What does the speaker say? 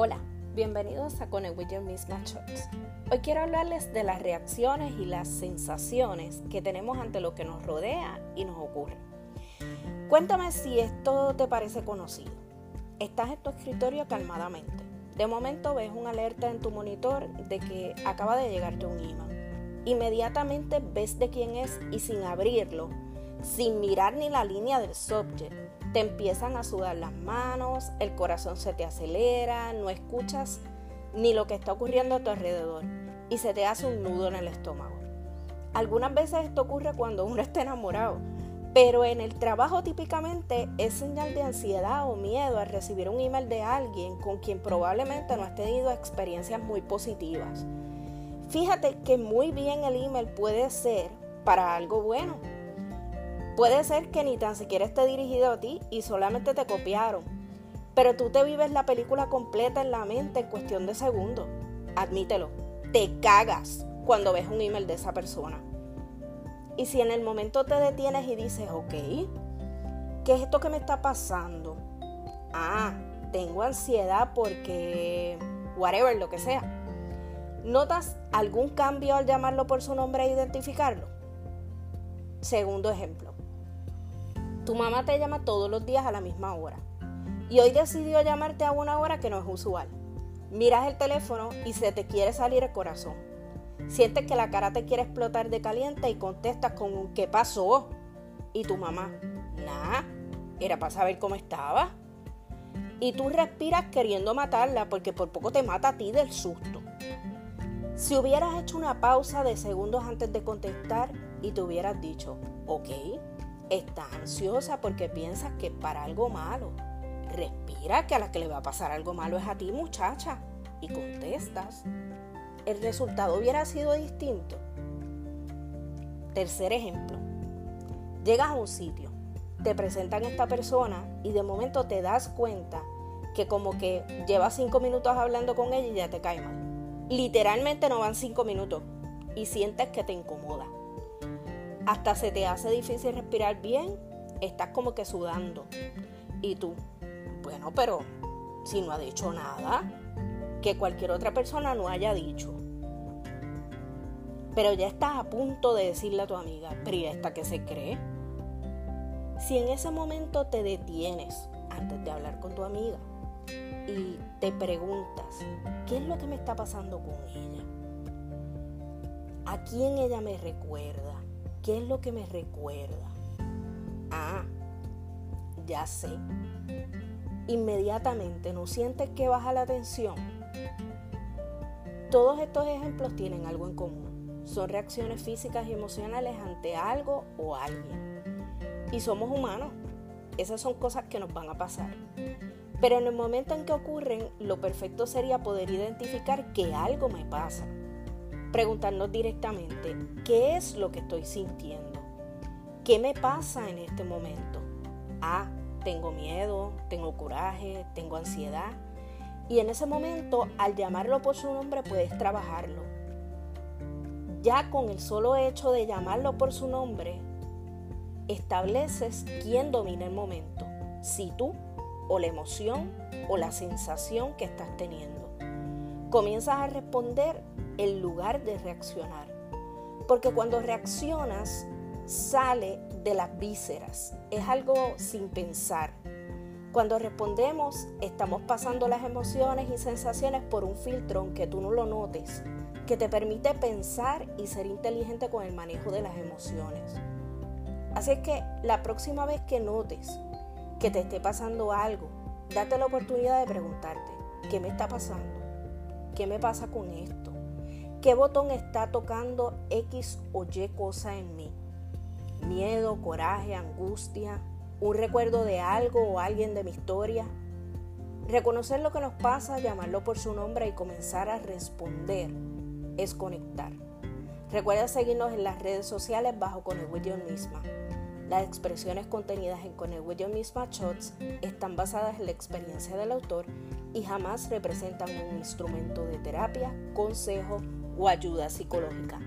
Hola, bienvenidos a Connect with Your. Hoy quiero hablarles de las reacciones y las sensaciones que tenemos ante lo que nos rodea y nos ocurre. Cuéntame si esto te parece conocido. Estás en tu escritorio calmadamente. De momento ves una alerta en tu monitor de que acaba de llegarte un email. Inmediatamente ves de quién es y sin abrirlo, sin mirar ni la línea del subject, te empiezan a sudar las manos, el corazón se te acelera, no escuchas ni lo que está ocurriendo a tu alrededor y se te hace un nudo en el estómago. Algunas veces esto ocurre cuando uno está enamorado, pero en el trabajo típicamente es señal de ansiedad o miedo al recibir un email de alguien con quien probablemente no has tenido experiencias muy positivas. Fíjate que muy bien el email puede ser para algo bueno, Puede ser que ni tan siquiera esté dirigido a ti y solamente te copiaron, pero tú te vives la película completa en la mente en cuestión de segundos. Admítelo, te cagas cuando ves un email de esa persona. Y si en el momento te detienes y dices, ok, ¿qué es esto que me está pasando? Ah, tengo ansiedad porque, whatever, lo que sea. ¿Notas algún cambio al llamarlo por su nombre e identificarlo? Segundo ejemplo. Tu mamá te llama todos los días a la misma hora y hoy decidió llamarte a una hora que no es usual. Miras el teléfono y se te quiere salir el corazón. Sientes que la cara te quiere explotar de caliente y contestas con un ¿qué pasó? Y tu mamá, nada, era para saber cómo estaba. Y tú respiras queriendo matarla porque por poco te mata a ti del susto. Si hubieras hecho una pausa de segundos antes de contestar y te hubieras dicho, ok, Estás ansiosa porque piensas que para algo malo. Respira que a la que le va a pasar algo malo es a ti, muchacha. Y contestas. El resultado hubiera sido distinto. Tercer ejemplo. Llegas a un sitio, te presentan esta persona y de momento te das cuenta que como que llevas cinco minutos hablando con ella y ya te cae mal. Literalmente no van cinco minutos y sientes que te incomoda hasta se te hace difícil respirar bien, estás como que sudando. Y tú, bueno, pero si no ha dicho nada, que cualquier otra persona no haya dicho. Pero ya estás a punto de decirle a tu amiga, pero ¿y esta que se cree? Si en ese momento te detienes antes de hablar con tu amiga y te preguntas, ¿qué es lo que me está pasando con ella? ¿A quién ella me recuerda? ¿Qué es lo que me recuerda? Ah, ya sé. Inmediatamente no sientes que baja la tensión. Todos estos ejemplos tienen algo en común. Son reacciones físicas y emocionales ante algo o alguien. Y somos humanos. Esas son cosas que nos van a pasar. Pero en el momento en que ocurren, lo perfecto sería poder identificar que algo me pasa preguntarnos directamente, ¿qué es lo que estoy sintiendo? ¿Qué me pasa en este momento? Ah, tengo miedo, tengo coraje, tengo ansiedad. Y en ese momento, al llamarlo por su nombre, puedes trabajarlo. Ya con el solo hecho de llamarlo por su nombre, estableces quién domina el momento, si tú o la emoción o la sensación que estás teniendo. Comienzas a responder en lugar de reaccionar. Porque cuando reaccionas sale de las vísceras, es algo sin pensar. Cuando respondemos estamos pasando las emociones y sensaciones por un filtro aunque tú no lo notes, que te permite pensar y ser inteligente con el manejo de las emociones. Así es que la próxima vez que notes que te esté pasando algo, date la oportunidad de preguntarte, ¿qué me está pasando? ¿Qué me pasa con esto? ¿Qué botón está tocando X o Y cosa en mí? Miedo, coraje, angustia, un recuerdo de algo o alguien de mi historia. Reconocer lo que nos pasa, llamarlo por su nombre y comenzar a responder es conectar. Recuerda seguirnos en las redes sociales bajo Connect With Misma. Las expresiones contenidas en Connect With Misma Shots están basadas en la experiencia del autor y jamás representan un instrumento de terapia, consejo o ayuda psicológica.